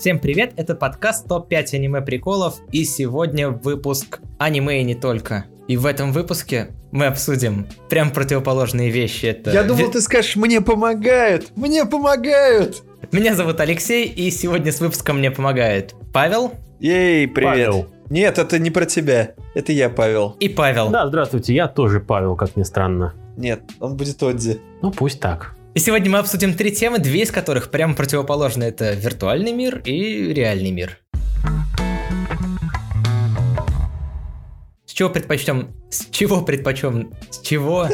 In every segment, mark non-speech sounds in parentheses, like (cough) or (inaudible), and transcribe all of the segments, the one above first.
Всем привет, это подкаст ТОП-5 аниме приколов, и сегодня выпуск аниме и не только. И в этом выпуске мы обсудим прям противоположные вещи. Это Я думал, ты скажешь, мне помогают, мне помогают. Меня зовут Алексей, и сегодня с выпуском мне помогает Павел. Ей, привет. Павел. Нет, это не про тебя. Это я, Павел. И Павел. Да, здравствуйте, я тоже Павел, как ни странно. Нет, он будет Одзи. Ну, пусть так. И сегодня мы обсудим три темы, две из которых прямо противоположны. Это виртуальный мир и реальный мир. С чего предпочтем... С чего предпочем... С чего...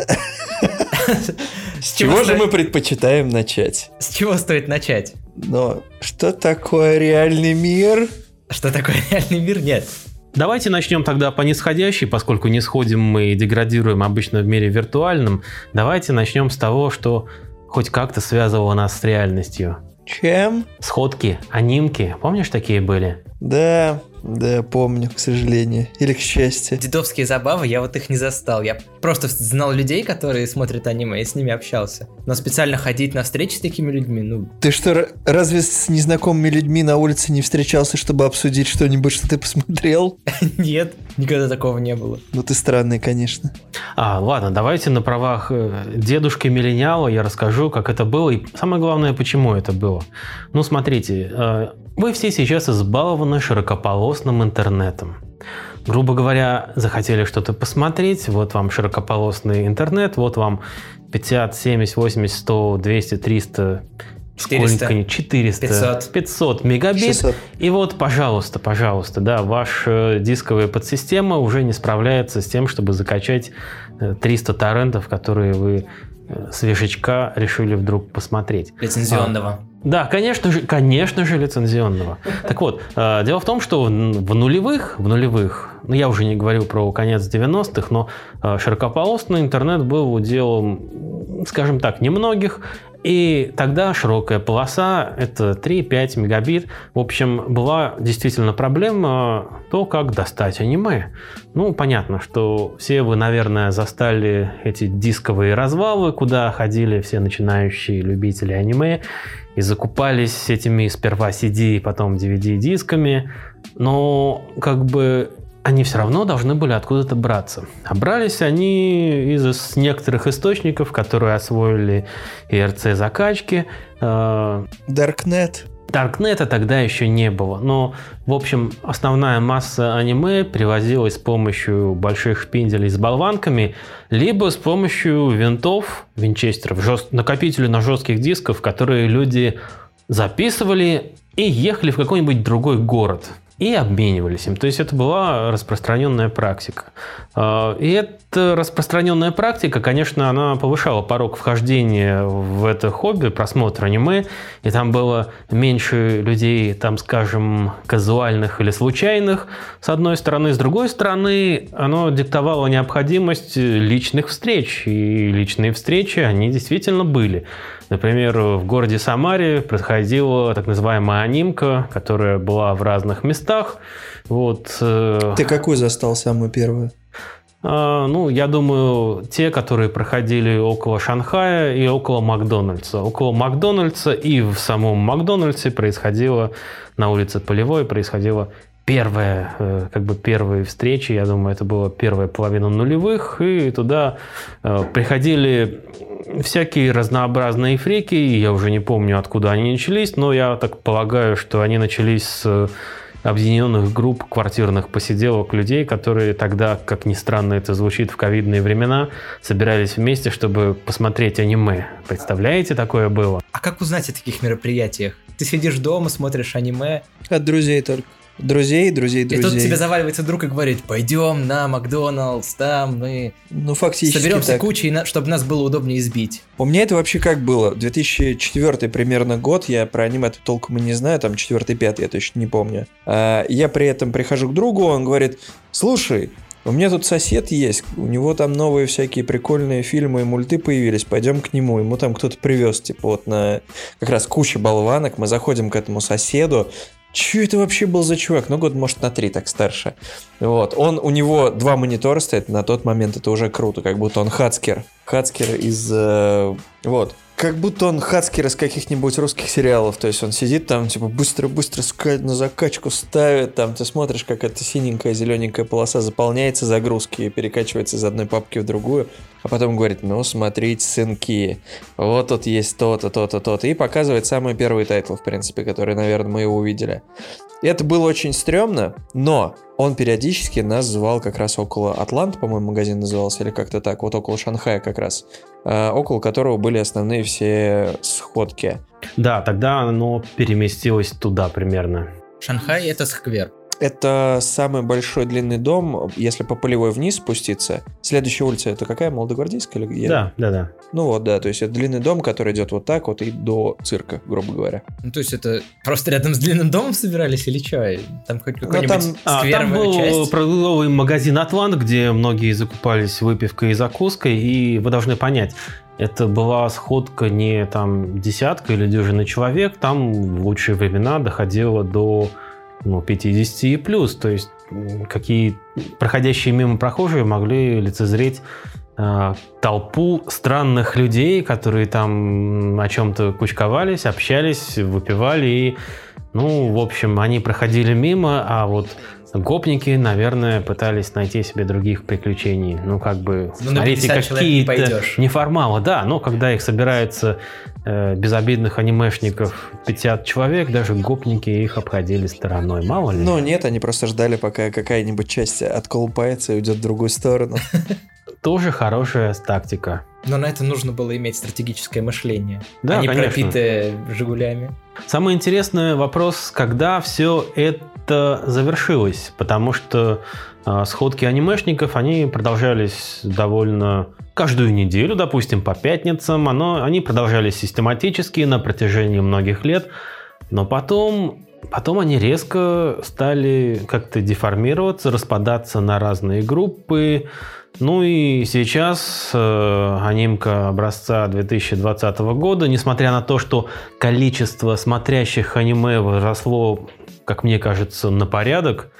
С чего же мы предпочитаем начать? С чего стоит начать? Но что такое реальный мир? Что такое реальный мир? Нет. Давайте начнем тогда по нисходящей, поскольку не сходим мы и деградируем обычно в мире виртуальном. Давайте начнем с того, что хоть как-то связывало нас с реальностью. Чем? Сходки, анимки, помнишь такие были? Да, да, помню, к сожалению. Или к счастью. Дедовские забавы, я вот их не застал. Я просто знал людей, которые смотрят аниме, и с ними общался. Но специально ходить на встречи с такими людьми, ну, Ты что, разве с незнакомыми людьми на улице не встречался, чтобы обсудить что-нибудь, что ты посмотрел? (laughs) нет, никогда такого не было. Ну ты странный, конечно. А, ладно, давайте на правах э, дедушки Миллениала я расскажу, как это было, и самое главное, почему это было. Ну, смотрите, э, вы все сейчас избалованы широкополосным интернетом. Грубо говоря, захотели что-то посмотреть, вот вам широкополосный интернет, вот вам 50, 70, 80, 100, 200, 300, 400, сколько ни- 400, 500. 500 мегабит. 600. И вот, пожалуйста, пожалуйста, да, ваша дисковая подсистема уже не справляется с тем, чтобы закачать э, 300 торрентов, которые вы э, свежечка решили вдруг посмотреть. Лицензионного. Да, конечно же, конечно же, лицензионного. Так вот, э, дело в том, что в в нулевых, в нулевых, ну я уже не говорю про конец 90-х, но э, широкополосный интернет был уделом, скажем так, немногих, и тогда широкая полоса, это 3-5 мегабит. В общем, была действительно проблема то, как достать аниме. Ну, понятно, что все вы, наверное, застали эти дисковые развалы, куда ходили все начинающие любители аниме и закупались этими сперва CD, потом DVD-дисками. Но как бы они все равно должны были откуда-то браться. А брались они из некоторых источников, которые освоили ERC закачки. Э. Даркнета тогда еще не было, но, в общем, основная масса аниме привозилась с помощью больших шпинделей с болванками, либо с помощью винтов, винчестеров, жест- накопителей на жестких дисков, которые люди записывали и ехали в какой-нибудь другой город и обменивались им. То есть это была распространенная практика. А, И эта распространенная практика, конечно, она повышала порог вхождения в это хобби, просмотр аниме, и там было меньше людей, там, скажем, казуальных или случайных, с одной стороны. С другой стороны, оно диктовало необходимость личных встреч, и личные встречи, они действительно были. Например, в городе Самаре происходила так называемая анимка, которая была в разных местах. Вот, э, Ты какую застал самую первую? а, ну, я думаю, те, которые проходили около Шанхая и около Макдональдса. Около Макдональдса и в самом Макдональдсе происходило на улице Полевой происходила первая, э, как бы первые встречи, я думаю, это была первая половина нулевых, и туда э, приходили всякие разнообразные фрики, и я уже не помню, откуда они начались, но я так полагаю, что они начались с объединенных групп квартирных посиделок людей, которые тогда, как ни странно это звучит в ковидные времена, собирались вместе, чтобы посмотреть аниме. Представляете, такое было? А как узнать о таких мероприятиях? Ты сидишь дома, смотришь аниме, От друзей только. Друзей, друзей, и тут друзей. тебе заваливается друг и говорит, пойдем на Макдоналдс, там мы Ну, фактически соберемся так. кучей, на- чтобы нас было удобнее избить. У меня это вообще как было? 2004 примерно год, я про аниме толком и не знаю, там 4-5, я точно не помню. А, Я при этом прихожу к другу, он говорит, слушай, у меня тут сосед есть, у него там новые всякие прикольные фильмы и мульты появились, пойдем к нему, ему там кто-то привез, типа вот на как раз куча болванок, мы заходим к этому соседу, Че это вообще был за чувак? Ну, год, может, на три так старше. Вот. Он, у него два монитора стоят, на тот момент это уже круто, как будто он хацкер. Хацкер из... э, вот. Как будто он хацкер из каких-нибудь русских сериалов. То есть он сидит там, типа, быстро-быстро на закачку ставит. Там ты смотришь, как эта синенькая, зелененькая полоса заполняется загрузки и перекачивается из одной папки в другую. А потом говорит, ну, смотрите, сынки, вот тут есть то-то, то-то, то-то. И показывает самый первый title, в принципе, который, наверное, мы его увидели. И это было очень стрёмно, но он периодически нас звал как раз около Атлант, по-моему, магазин назывался, или как-то так, вот около Шанхая как раз, э, около которого были основные все сходки. Да, тогда оно переместилось туда примерно. Шанхай это сквер. Это самый большой длинный дом, если по полевой вниз спуститься. Следующая улица это какая? Молодогвардейская? Или... Да, да, да. Ну вот, да, то есть это длинный дом, который идет вот так вот и до цирка, грубо говоря. Ну то есть это просто рядом с длинным домом собирались или что? Там хоть ну, какой-нибудь там, а, там был часть? продуктовый магазин «Атлант», где многие закупались выпивкой и закуской, и вы должны понять, это была сходка не там десятка или дюжина человек, там в лучшие времена доходило до ну, 50 и плюс. То есть какие проходящие мимо прохожие могли лицезреть толпу странных людей, которые там о чем-то кучковались, общались, выпивали и ну, в общем, они проходили мимо, а вот гопники, наверное, пытались найти себе других приключений. Ну, как бы, ну, смотрите, какие-то неформалы, да, но когда их собирается э, безобидных анимешников 50 человек, даже гопники их обходили стороной, мало ли. Ну, нет, они просто ждали, пока какая-нибудь часть отколупается и уйдет в другую сторону. (laughs) Тоже хорошая тактика. Но на это нужно было иметь стратегическое мышление, да, а не конечно. пропитое «Жигулями». Самый интересный вопрос, когда все это завершилось, потому что э, сходки анимешников, они продолжались довольно каждую неделю, допустим, по пятницам, оно, они продолжались систематически на протяжении многих лет, но потом Потом они резко стали как-то деформироваться, распадаться на разные группы, ну и сейчас э, анимка образца 2020 года, несмотря на то, что количество смотрящих аниме возросло, как мне кажется, на порядок,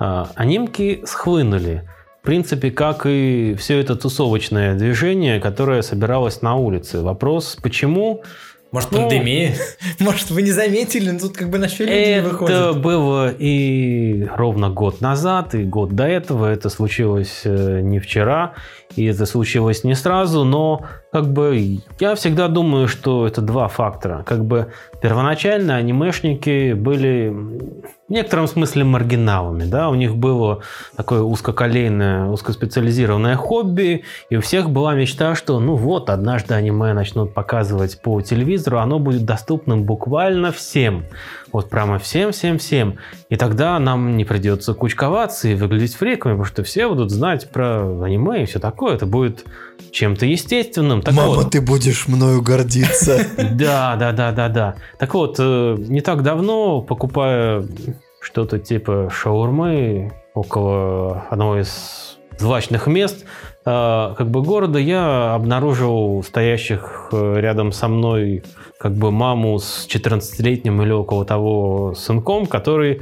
э, анимки схлынули. В принципе, как и все это тусовочное движение, которое собиралось на улице. Вопрос, почему? Может, ну, пандемия? (laughs) Может, вы не заметили, но тут как бы на люди не выходят. Это было и ровно год назад, и год до этого. Это случилось э, не вчера, и это случилось не сразу, но как бы я всегда думаю, что это два фактора. Как бы первоначально анимешники были в некотором смысле маргиналами, да, у них было такое узкоколейное, узкоспециализированное хобби, и у всех была мечта, что ну вот, однажды аниме начнут показывать по телевизору, оно будет доступным буквально всем. Вот прямо всем-всем-всем. И тогда нам не придется кучковаться и выглядеть фриками, потому что все будут знать про аниме и все такое. Это будет чем-то естественным. Так Мама, вот, ты будешь мною гордиться. (laughs) Да, да, да, да, да. Так вот, э, не так давно, покупая что-то типа шаурмы около одного из злачных мест, как бы города, я обнаружил стоящих э, рядом со мной как бы маму с 14-летним или около того сынком, который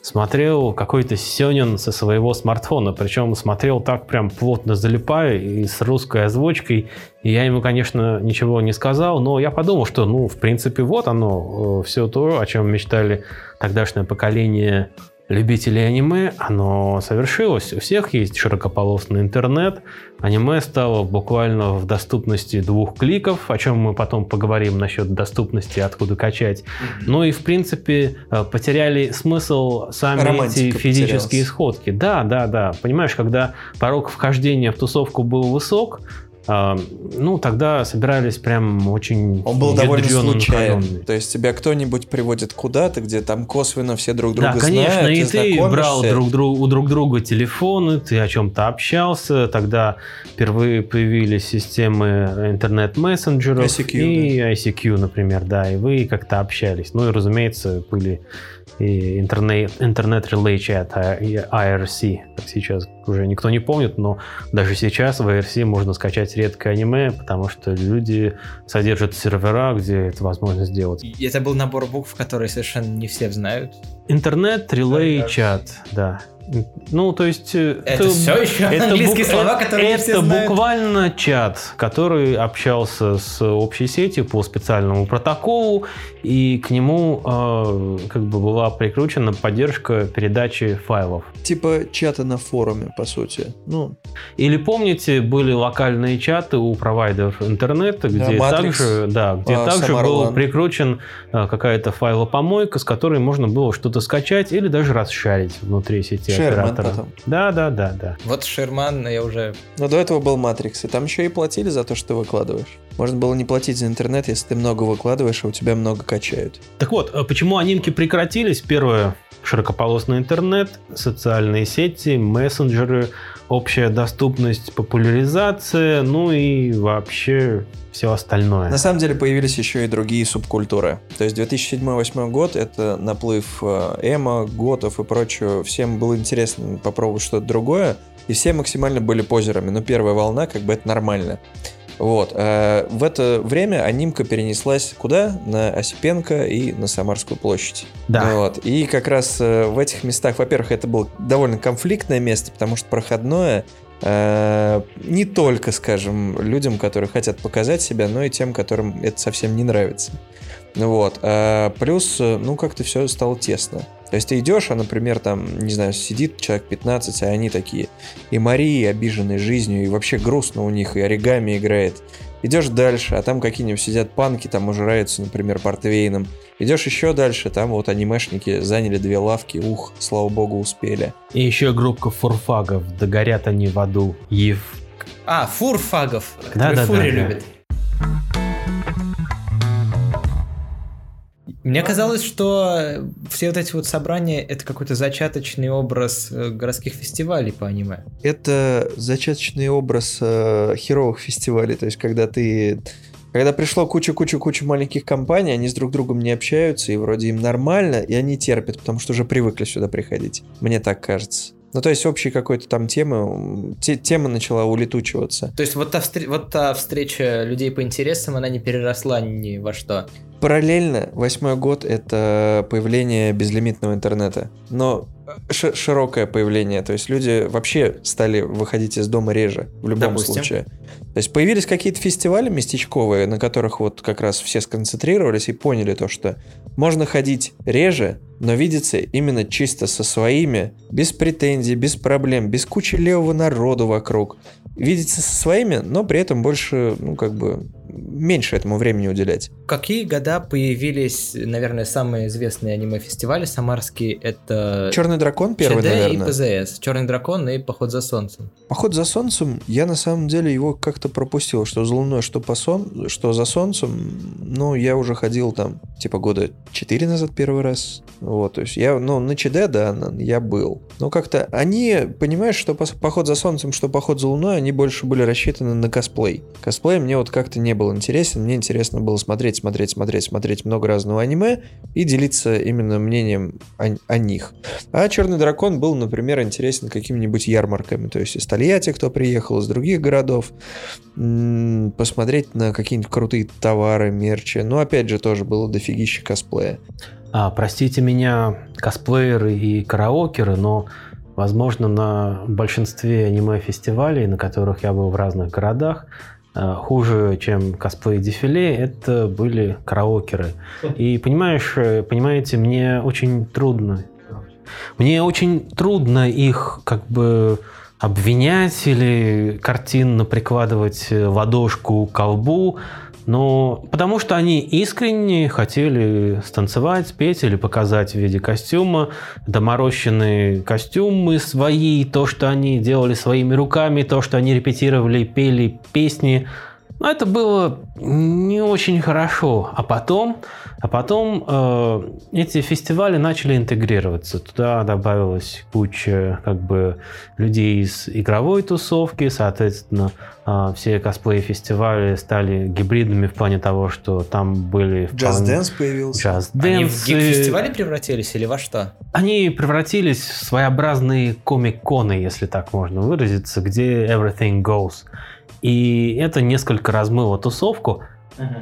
смотрел какой-то Сёнин со своего смартфона. Причем смотрел так прям плотно залипая и с русской озвучкой. И я ему, конечно, ничего не сказал, но я подумал, что, ну, в принципе, вот оно, э, все то, о чем мечтали тогдашнее поколение любителей аниме, оно совершилось. У всех есть широкополосный интернет. Аниме стало буквально в доступности двух кликов, о чем мы потом поговорим насчет доступности, откуда качать. Ну и, в принципе, э, потеряли смысл сами Романтика эти физические потерялась. сходки. Да, да, да. Понимаешь, когда порог вхождения в тусовку был высок, ну, тогда собирались прям очень Он был довольно случайен. То есть тебя кто-нибудь приводит куда-то, где там косвенно все друг друга да, конечно, знают, и ты, ты брал друг друг, у друг друга телефоны, ты о чем-то общался. Тогда впервые появились системы интернет-мессенджеров ICQ, и да. ICQ, например, да, и вы как-то общались. Ну и, разумеется, были и интернет, интернет Relay Chat, IRC, как сейчас уже никто не помнит, но даже сейчас в IRC можно скачать редкое аниме, потому что люди содержат сервера, где это возможно сделать. И это был набор букв, которые совершенно не все знают. Интернет Relay Chat, да. Ну, то есть... э, Это все еще это английские бук- слова, которые это все знают. буквально чат, который общался с общей сетью по специальному протоколу, и к нему э, как бы была прикручена поддержка передачи файлов. Типа чата на форуме, по сути. Ну, Или помните, были локальные чаты у провайдеров интернета, где Matrix, также, да, где а, также был прикручен э, какая-то файлопомойка, с которой можно было что-то скачать или даже расшарить внутри сети Sherman оператора. потом. Да, да, да, да. Вот Шерман, я уже... но до этого был Matrix, и там еще и платили за то, что ты выкладываешь. Можно было не платить за интернет, если ты много выкладываешь, а у тебя много качают. Так вот, э, почему анимки прекратились? Первое, широкополосный интернет, социальные сети, мессенджеры, общая доступность, популяризация, ну и вообще все остальное. На самом деле появились еще и другие субкультуры. То есть 2007-2008 год — это наплыв э, эмо, готов и прочего. Всем было интересно попробовать что-то другое, и все максимально были позерами. Но первая волна, как бы это нормально. Вот. э, В это время анимка перенеслась куда? На Осипенко и на Самарскую площадь. Да. Вот. И как раз э, в этих местах, во-первых, это было довольно конфликтное место, потому что проходное э, не только, скажем, людям, которые хотят показать себя, но и тем, которым это совсем не нравится. Ну Вот. А плюс, э, ну, как-то все стало тесно. То есть ты идешь, а, например, там, не знаю, сидит человек 15, а они такие и Марии, обиженные жизнью, и вообще грустно у них, и оригами играет. Идешь дальше, а там какие-нибудь сидят панки, там ужираются, например, портвейном. Идешь еще дальше, там вот анимешники заняли две лавки, ух, слава богу, успели. И еще группа фурфагов, да горят они в аду. Ев. А, фурфагов, Да, да, фури да, да. Мне казалось, что все вот эти вот собрания это какой-то зачаточный образ э, городских фестивалей по аниме. Это зачаточный образ э, херовых фестивалей, то есть когда ты... Когда пришло куча-куча-куча маленьких компаний, они с друг другом не общаются, и вроде им нормально, и они терпят, потому что уже привыкли сюда приходить. Мне так кажется. Ну, то есть общей какой-то там темы, те- тема начала улетучиваться. То есть вот та, встр- вот та встреча людей по интересам, она не переросла ни во что. Параллельно, восьмой год — это появление безлимитного интернета. Но ш- широкое появление, то есть люди вообще стали выходить из дома реже, в любом Допустим. случае. То есть появились какие-то фестивали местечковые, на которых вот как раз все сконцентрировались и поняли то, что можно ходить реже, но видеться именно чисто со своими, без претензий, без проблем, без кучи левого народу вокруг. Видеться со своими, но при этом больше, ну, как бы, меньше этому времени уделять. Какие года появились, наверное, самые известные аниме-фестивали самарские? Это Черный дракон первый, ЧД наверное. и ПЗС. Черный дракон и Поход за солнцем. Поход за солнцем, я на самом деле его как-то пропустил, что за луной, что, по сон... что за солнцем, ну, я уже ходил там, типа, года 4 назад первый раз. Вот, то есть я, ну, на ЧД, да, я был. Но как-то они, понимаешь, что поход за солнцем, что поход за луной, они больше были рассчитаны на косплей. Косплей мне вот как-то не был интересен, мне интересно было смотреть, смотреть, смотреть, смотреть много разного аниме и делиться именно мнением о, о них. А Черный дракон был, например, интересен какими-нибудь ярмарками, то есть из Тольятти кто приехал, из других городов, посмотреть на какие-нибудь крутые товары, мерчи. Ну, опять же, тоже было дофигища косплея. А, простите меня, косплееры и караокеры, но, возможно, на большинстве аниме-фестивалей, на которых я был в разных городах, хуже, чем косплей-дефиле, это были караокеры. (laughs) И понимаешь, э, понимаете, мне очень трудно. Мне очень трудно их как бы обвинять или картинно прикладывать э, ладошку к колбу, но потому что они искренне хотели станцевать, спеть или показать в виде костюма доморощенные костюмы свои, то, что они делали своими руками, то, что они репетировали, пели песни. Но это было не очень хорошо. А потом, а потом э, эти фестивали начали интегрироваться. Туда добавилась куча как бы людей из игровой тусовки, соответственно, э, все косплей-фестивали стали гибридными в плане того, что там были Джаз вполне- Дэнс появился. Джаз Они в гик-фестивале превратились или во что? Они превратились в своеобразные комик-коны, если так можно выразиться, где everything goes. И это несколько размыло тусовку.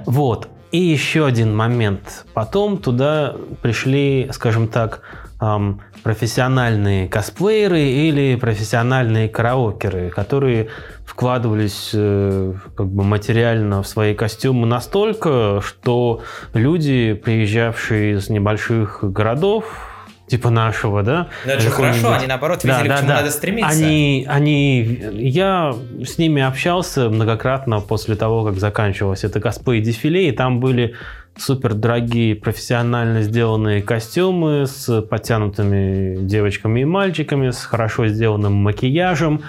Вот. И еще один момент. Потом туда пришли, скажем так, эм, профессиональные косплееры или профессиональные караокеры, которые вкладывались э, как бы материально в свои костюмы настолько, что люди, приезжавшие из небольших городов, типа нашего, да? Но это же хорошо, они наоборот видели, да, к чему да. надо стремиться. Они, они, я с ними общался многократно после того, как заканчивалось это косплей-дефиле, и там были супер дорогие профессионально сделанные костюмы с подтянутыми девочками и мальчиками, с хорошо сделанным макияжем.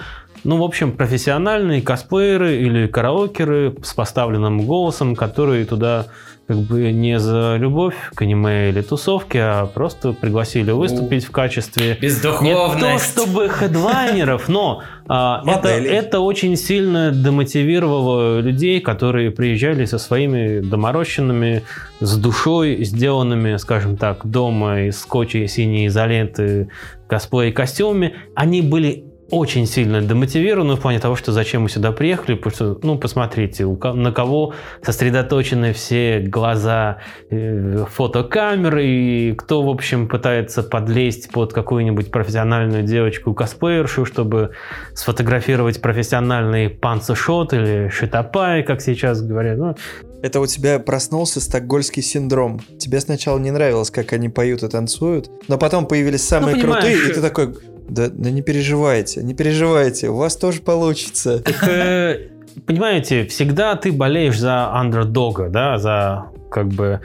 Ну, в общем, профессиональные косплееры или караокеры с поставленным голосом, которые туда как бы не за любовь к аниме или тусовке, а просто пригласили выступить в качестве не то чтобы хедлайнеров, но а, это, это очень сильно демотивировало людей, которые приезжали со своими доморощенными, с душой сделанными, скажем так, дома из скотча и синей изоленты косплей костюмами. Они были очень сильно демотивированы в плане того, что зачем мы сюда приехали, потому что, ну, посмотрите, на кого сосредоточены все глаза э, фотокамеры, и кто, в общем, пытается подлезть под какую-нибудь профессиональную девочку-косплеершу, чтобы сфотографировать профессиональный панцешот или шитапай, как сейчас говорят. Ну, это у тебя проснулся стокгольский синдром. Тебе сначала не нравилось, как они поют и танцуют, но потом появились самые ну, крутые, и ты такой, да, да не переживайте, не переживайте, у вас тоже получится. Э, понимаете, всегда ты болеешь за андердога, да, за как бы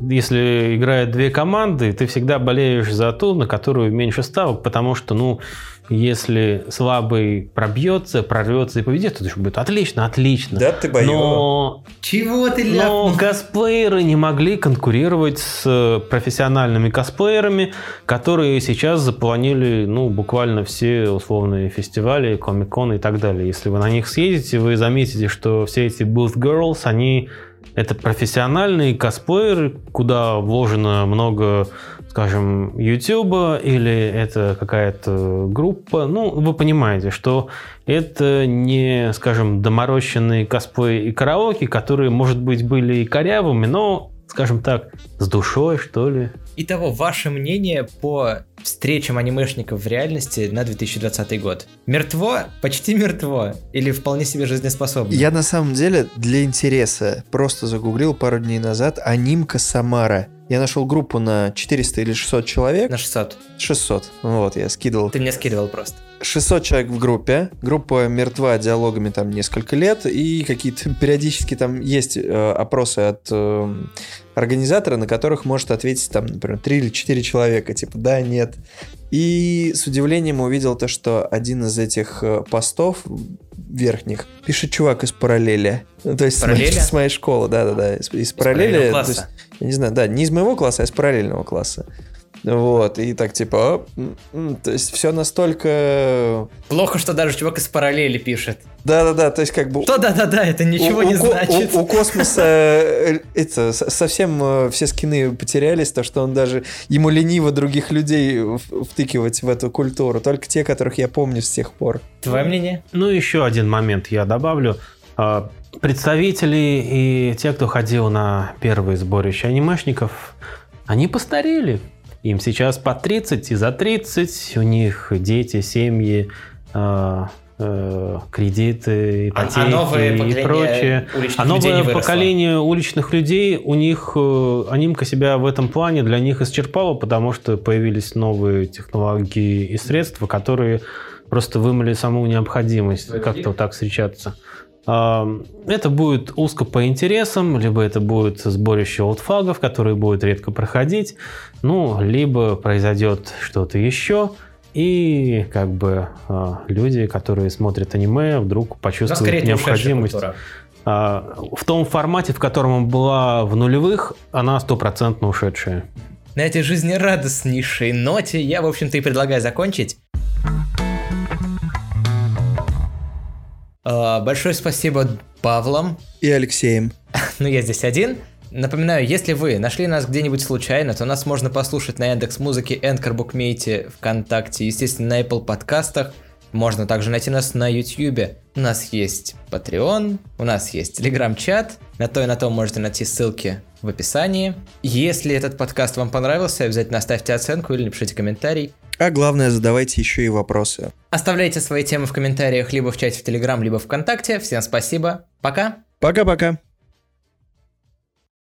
если играют две команды, ты всегда болеешь за ту, на которую меньше ставок, потому что, ну, если слабый пробьется, прорвется и победит, то будет отлично, отлично. Да, ты боёв. Но... Чего ты ляпнул? Но косплееры не могли конкурировать с профессиональными косплеерами, которые сейчас запланили, ну, буквально все условные фестивали, комик-кон и так далее. Если вы на них съедете, вы заметите, что все эти booth girls, они это профессиональные косплееры, куда вложено много скажем, YouTube или это какая-то группа, ну, вы понимаете, что это не, скажем, доморощенные косплей и караоке, которые, может быть, были и корявыми, но скажем так, с душой, что ли. Итого, ваше мнение по встречам анимешников в реальности на 2020 год? Мертво? Почти мертво? Или вполне себе жизнеспособно? Я на самом деле для интереса просто загуглил пару дней назад анимка Самара. Я нашел группу на 400 или 600 человек. На 600. 600. Вот, я скидывал. Ты мне скидывал просто. 600 человек в группе. Группа мертва диалогами там несколько лет. И какие-то (laughs) периодически там есть э, опросы от э, организатора, на которых может ответить там, например, 3 или 4 человека. Типа, да, нет. И с удивлением увидел то, что один из этих э, постов верхних пишет чувак из параллели. Ну, (laughs) то есть с моей, с моей школы, да-да-да. Из, из, из параллели. Я не знаю, да, не из моего класса, а из параллельного класса. Вот, и так типа, то есть все настолько... Плохо, что даже чувак из параллели пишет. Да-да-да, то есть как бы... Что да-да-да, это ничего у, не у, значит. У, у космоса э, это, совсем э, все скины потерялись, то что он даже... Ему лениво других людей втыкивать в эту культуру, только те, которых я помню с тех пор. Твое мнение? Ну, еще один момент я добавлю. Представители и те, кто ходил на первые сборища анимешников, они постарели. Им сейчас по 30 и за 30, у них дети, семьи, э, э, кредиты, ипотеки а, а и прочее. А новое поколение уличных людей, у них э, анимка себя в этом плане для них исчерпала, потому что появились новые технологии и средства, которые просто вымыли саму необходимость как-то вот так встречаться. Это будет узко по интересам, либо это будет сборище олдфагов, которые будут редко проходить, ну, либо произойдет что-то еще, и как бы а, люди, которые смотрят аниме, вдруг почувствуют необходимость. А, в том формате, в котором была в нулевых, она стопроцентно ушедшая. На этой жизнерадостнейшей ноте я, в общем-то, и предлагаю закончить. Большое спасибо Павлам. И Алексеем. (laughs) ну, я здесь один. Напоминаю, если вы нашли нас где-нибудь случайно, то нас можно послушать на Яндекс Музыке, Энкор Букмейте, ВКонтакте, естественно, на Apple подкастах. Можно также найти нас на YouTube. У нас есть Patreon, у нас есть Telegram-чат. На то и на то можете найти ссылки в описании. Если этот подкаст вам понравился, обязательно оставьте оценку или напишите комментарий. А главное, задавайте еще и вопросы. Оставляйте свои темы в комментариях либо в чате в Телеграм, либо ВКонтакте. Всем спасибо. Пока. Пока-пока.